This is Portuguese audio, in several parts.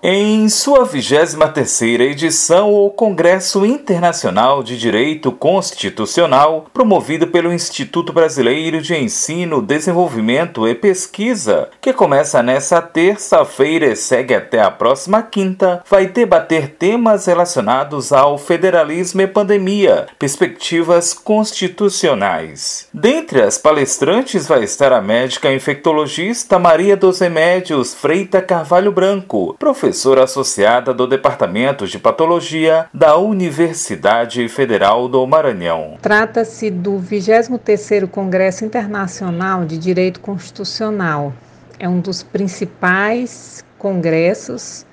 Em sua 23ª edição, o Congresso Internacional de Direito Constitucional, promovido pelo Instituto Brasileiro de Ensino, Desenvolvimento e Pesquisa, que começa nesta terça-feira e segue até a próxima quinta, vai debater temas relacionados ao federalismo e pandemia, perspectivas constitucionais. Dentre as palestrantes vai estar a médica infectologista Maria dos Remédios Freita Carvalho Branco, professora professora associada do Departamento de Patologia da Universidade Federal do Maranhão. Trata-se do 23º Congresso Internacional de Direito Constitucional. É um dos principais congressos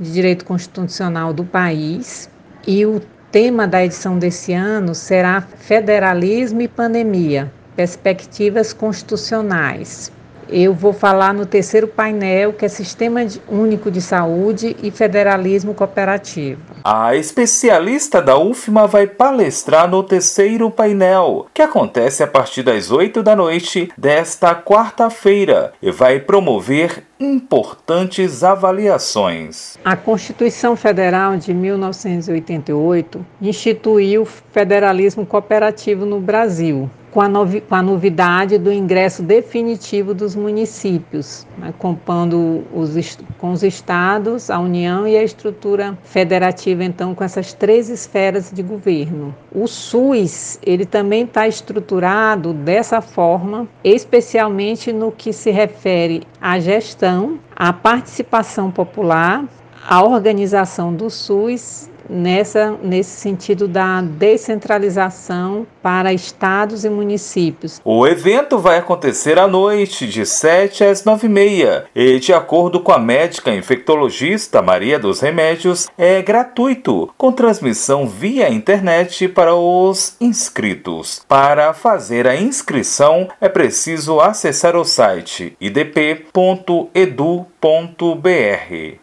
de direito constitucional do país e o tema da edição desse ano será Federalismo e Pandemia: Perspectivas Constitucionais. Eu vou falar no terceiro painel, que é Sistema Único de Saúde e Federalismo Cooperativo. A especialista da UFMA vai palestrar no terceiro painel, que acontece a partir das 8 da noite desta quarta-feira e vai promover importantes avaliações. A Constituição Federal de 1988 instituiu o federalismo cooperativo no Brasil, com a, novi, com a novidade do ingresso definitivo dos municípios, né, compondo os, com os estados, a União e a estrutura federativa, então, com essas três esferas de governo. O SUS, ele também está estruturado dessa forma, especialmente no que se refere à gestão, à participação popular, à organização do SUS nessa, nesse sentido da descentralização para estados e municípios. O evento vai acontecer à noite, de 7 às 9 e meia, e de acordo com a médica infectologista Maria dos Remédios, é gratuito, com transmissão via internet para os inscritos. Para fazer a inscrição, é preciso acessar o site idp.edu.br.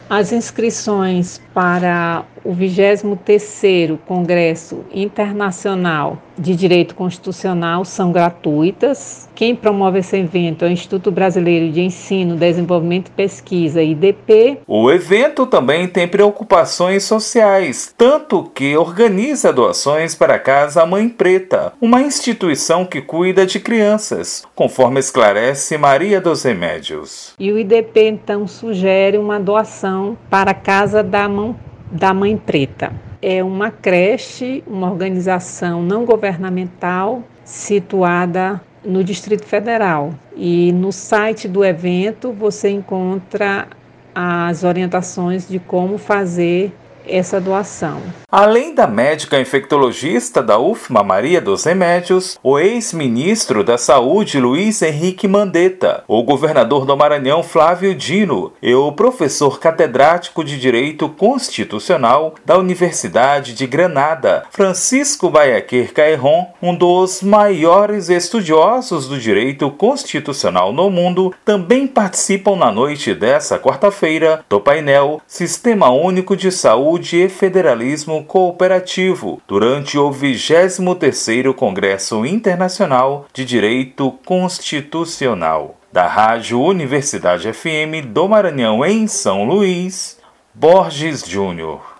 As inscrições para o 23º Congresso Internacional de Direito Constitucional são gratuitas. Quem promove esse evento é o Instituto Brasileiro de Ensino, Desenvolvimento e Pesquisa, IDP. O evento também tem preocupações sociais, tanto que organiza doações para a Casa Mãe Preta, uma instituição que cuida de crianças, conforme esclarece Maria dos Remédios. E o IDP então sugere uma doação para a Casa da Mão da Mãe Preta. É uma creche, uma organização não governamental situada no Distrito Federal. E no site do evento você encontra as orientações de como fazer essa doação. Além da médica infectologista da UFMA Maria dos Remédios, o ex-ministro da Saúde Luiz Henrique Mandetta, o governador do Maranhão Flávio Dino e o professor catedrático de Direito Constitucional da Universidade de Granada, Francisco Baiaquer Caerron, um dos maiores estudiosos do direito constitucional no mundo, também participam na noite dessa quarta-feira do painel Sistema Único de Saúde Saúde e Federalismo Cooperativo durante o 23º Congresso Internacional de Direito Constitucional. Da Rádio Universidade FM do Maranhão em São Luís, Borges Júnior.